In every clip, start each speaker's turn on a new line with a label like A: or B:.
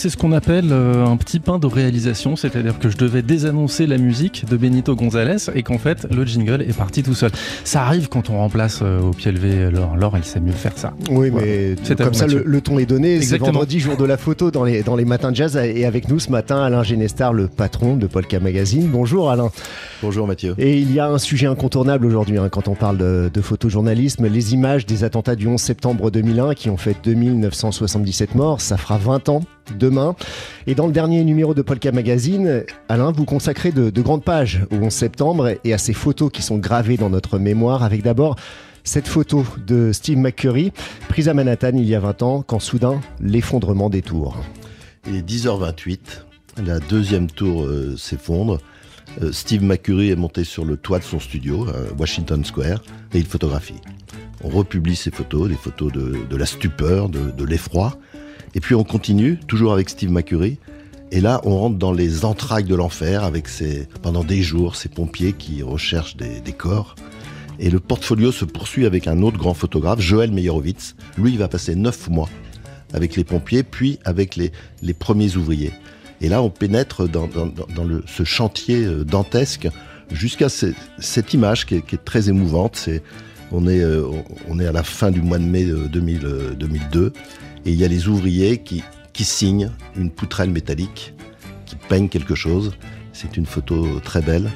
A: C'est ce qu'on appelle euh, un petit pain de réalisation, c'est-à-dire que je devais désannoncer la musique de Benito Gonzalez et qu'en fait le jingle est parti tout seul. Ça arrive quand on remplace euh, au pied levé Laure. Laure, elle sait mieux faire ça.
B: Oui, mais
A: C'est
B: comme ça le, ton est donné. C'est
A: Exactement.
B: vendredi, jour de la photo dans les, dans les matins de jazz. Et avec nous ce matin, Alain Genestar, le patron de Polka Magazine. Bonjour Alain.
C: Bonjour Mathieu.
B: Et il y a un sujet incontournable aujourd'hui hein, quand on parle de, de photojournalisme, les images des attentats du 11 septembre 2001 qui ont fait 2977 morts, ça fera 20 ans demain. Et dans le dernier numéro de Polka Magazine, Alain, vous consacrez de, de grandes pages au 11 septembre et à ces photos qui sont gravées dans notre mémoire, avec d'abord cette photo de Steve McCurry, prise à Manhattan il y a 20 ans, quand soudain, l'effondrement des tours.
C: Il est 10h28, la deuxième tour euh, s'effondre. Euh, Steve McCurry est monté sur le toit de son studio, à Washington Square, et il photographie. On republie ces photos, des photos de, la stupeur, de l'effroi. Et puis on continue, toujours avec Steve McCurry. Et là, on rentre dans les entrailles de l'enfer avec ces, pendant des jours ces pompiers qui recherchent des, corps. Et le portfolio se poursuit avec un autre grand photographe, Joël Meyerowitz. Lui, il va passer neuf mois avec les pompiers, puis avec les, les premiers ouvriers. Et là, on pénètre dans, dans- le, ce chantier euh, dantesque jusqu'à ce- cette image qui est, très émouvante. On, est, euh, on est à la fin du mois de mai euh, 2000, euh, 2002 et il y a les ouvriers qui, qui signent une poutrelle métallique, qui peignent quelque chose. C'est une photo très belle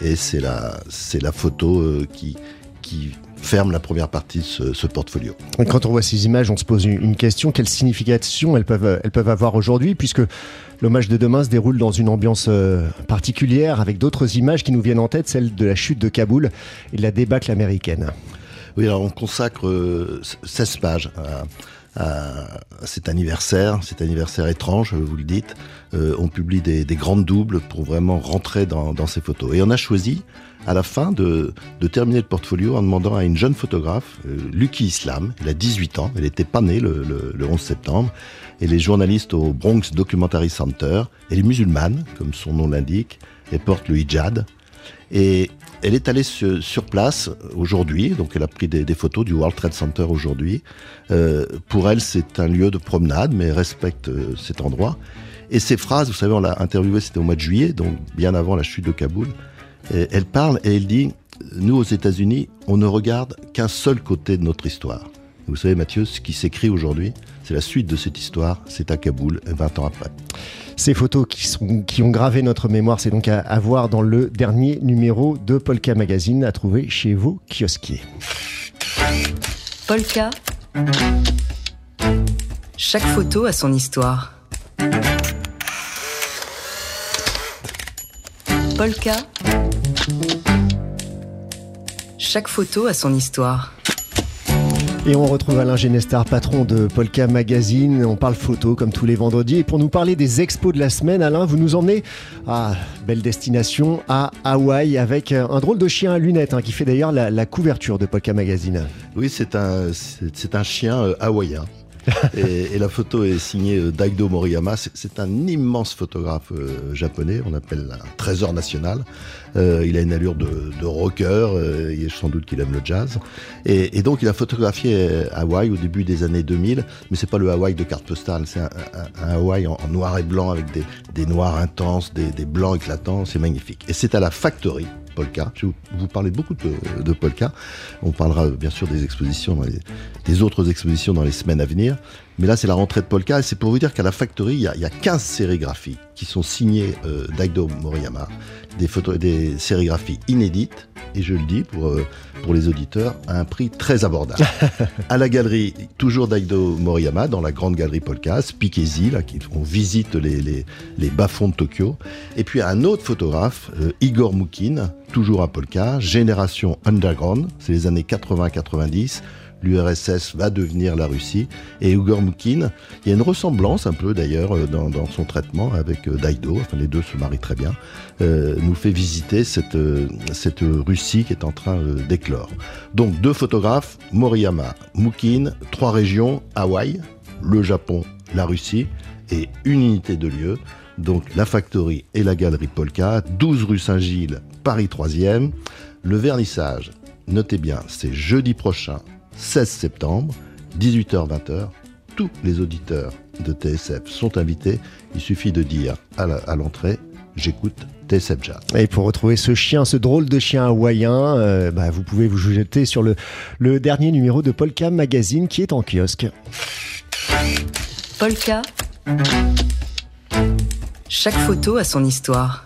C: et c'est la, c'est la photo euh, qui, qui ferme la première partie de ce, ce portfolio.
B: Quand on voit ces images, on se pose une une question quelle signification elles peuvent, elles peuvent avoir aujourd'hui, puisque l'hommage de demain se déroule dans une ambiance euh, particulière, avec d'autres images qui nous viennent en tête, celle de la chute de Kaboul et de la débâcle américaine.
C: Oui, alors on consacre euh, 16 pages à, à- à cet anniversaire, cet anniversaire étrange, vous le dites. Euh, on publie des, des grandes doubles pour vraiment rentrer dans, ces photos. Et on a choisi, à la fin, de, terminer le portfolio en demandant à une jeune photographe, euh, Lucky Islam, elle a 18 ans, elle n'était pas née le, le- le 11 septembre, elle est journaliste au Bronx Documentary Center, elle est musulmane, comme son nom l'indique, elle porte le hijab, et elle est allée sur, place aujourd'hui, donc elle a pris des, photos du World Trade Center aujourd'hui. Euh, pour elle, c'est un lieu de promenade, mais elle respecte euh, cet endroit. Et ces phrases, vous savez, on l'a interviewée, c'était au mois de juillet, donc bien avant la chute de Kaboul. Elle parle et elle dit, nous aux États-Unis, on ne regarde qu'un seul côté de notre histoire. Vous savez, Mathieu, ce qui s'écrit aujourd'hui, c'est la suite de cette histoire, c'est à Kaboul, 20 ans après.
B: Ces photos qui, sont, qui ont gravé notre mémoire, c'est donc à, à voir dans le dernier numéro de Polka Magazine, à trouver chez vos kiosquiers.
D: Polka. Chaque photo a son histoire. Polka. Chaque photo a son histoire.
B: Et on retrouve Alain Genestar, patron de Polka Magazine. On parle photo comme tous les vendredis. Et pour nous parler des expos de la semaine, Alain, vous nous emmenez à belle destination, à Hawaï, avec un drôle de chien à lunettes, hein, qui fait d'ailleurs la, couverture de Polka Magazine.
C: Oui, c'est un, c'est c'est un chien euh, hawaïen. et, la photo est signée euh, Daido Moriyama. C'est- un immense photographe euh, japonais, on appelle un trésor national. Euh, il a une allure de, rocker, euh, sans doute qu'il aime le jazz. Et, donc il a photographié Hawaï au début des années 2000, mais c'est pas le Hawaï de carte postale, c'est un, Hawaï en, noir et blanc avec des, noirs intenses, des blancs éclatants, c'est magnifique. Et c'est à la Factory. Polka. Vous, parler beaucoup de, Polka. On parlera bien sûr des expositions, des autres expositions dans les semaines à venir. Mais là, c'est la rentrée de Polka et c'est pour vous dire qu'à la Factory, il y a, il y a 15 sérigraphies qui sont signées euh, Daido Moriyama, des, photos, des sérigraphies inédites, et je le dis pour, euh, pour les auditeurs, à un prix très abordable. à la galerie, toujours Daido Moriyama, dans la grande galerie Polka, Speakeasy, là, on visite les, les, les bas-fonds de Tokyo. Et puis un autre photographe, euh, Igor Moukin, toujours à Polka, Génération Underground, c'est les années 80-90 l'URSS va devenir la Russie. Et Igor Moukin, il y a une ressemblance un peu d'ailleurs euh, dans, son traitement avec euh, Daido, enfin les deux se marient très bien, euh, nous fait visiter cette, Russie qui est en train d'éclore. Donc deux photographes, Moriyama, Moukin, trois régions, Hawaï, le Japon, la Russie, et une unité de lieu, donc la Factory et la Galerie Polka, 12 rue Saint-Gilles, Paris 3e. Le vernissage notez bien, c'est jeudi prochain, 16 septembre, 18h-20h. Tous les auditeurs de TSF sont invités. Il suffit de dire à l'entrée, j'écoute TSF Jazz.
B: Et pour retrouver ce chien, ce drôle de chien hawaïen, euh, bah, vous pouvez vous jeter sur le, le dernier numéro de Polka Magazine qui est en kiosque.
D: Polka. Chaque photo a son histoire.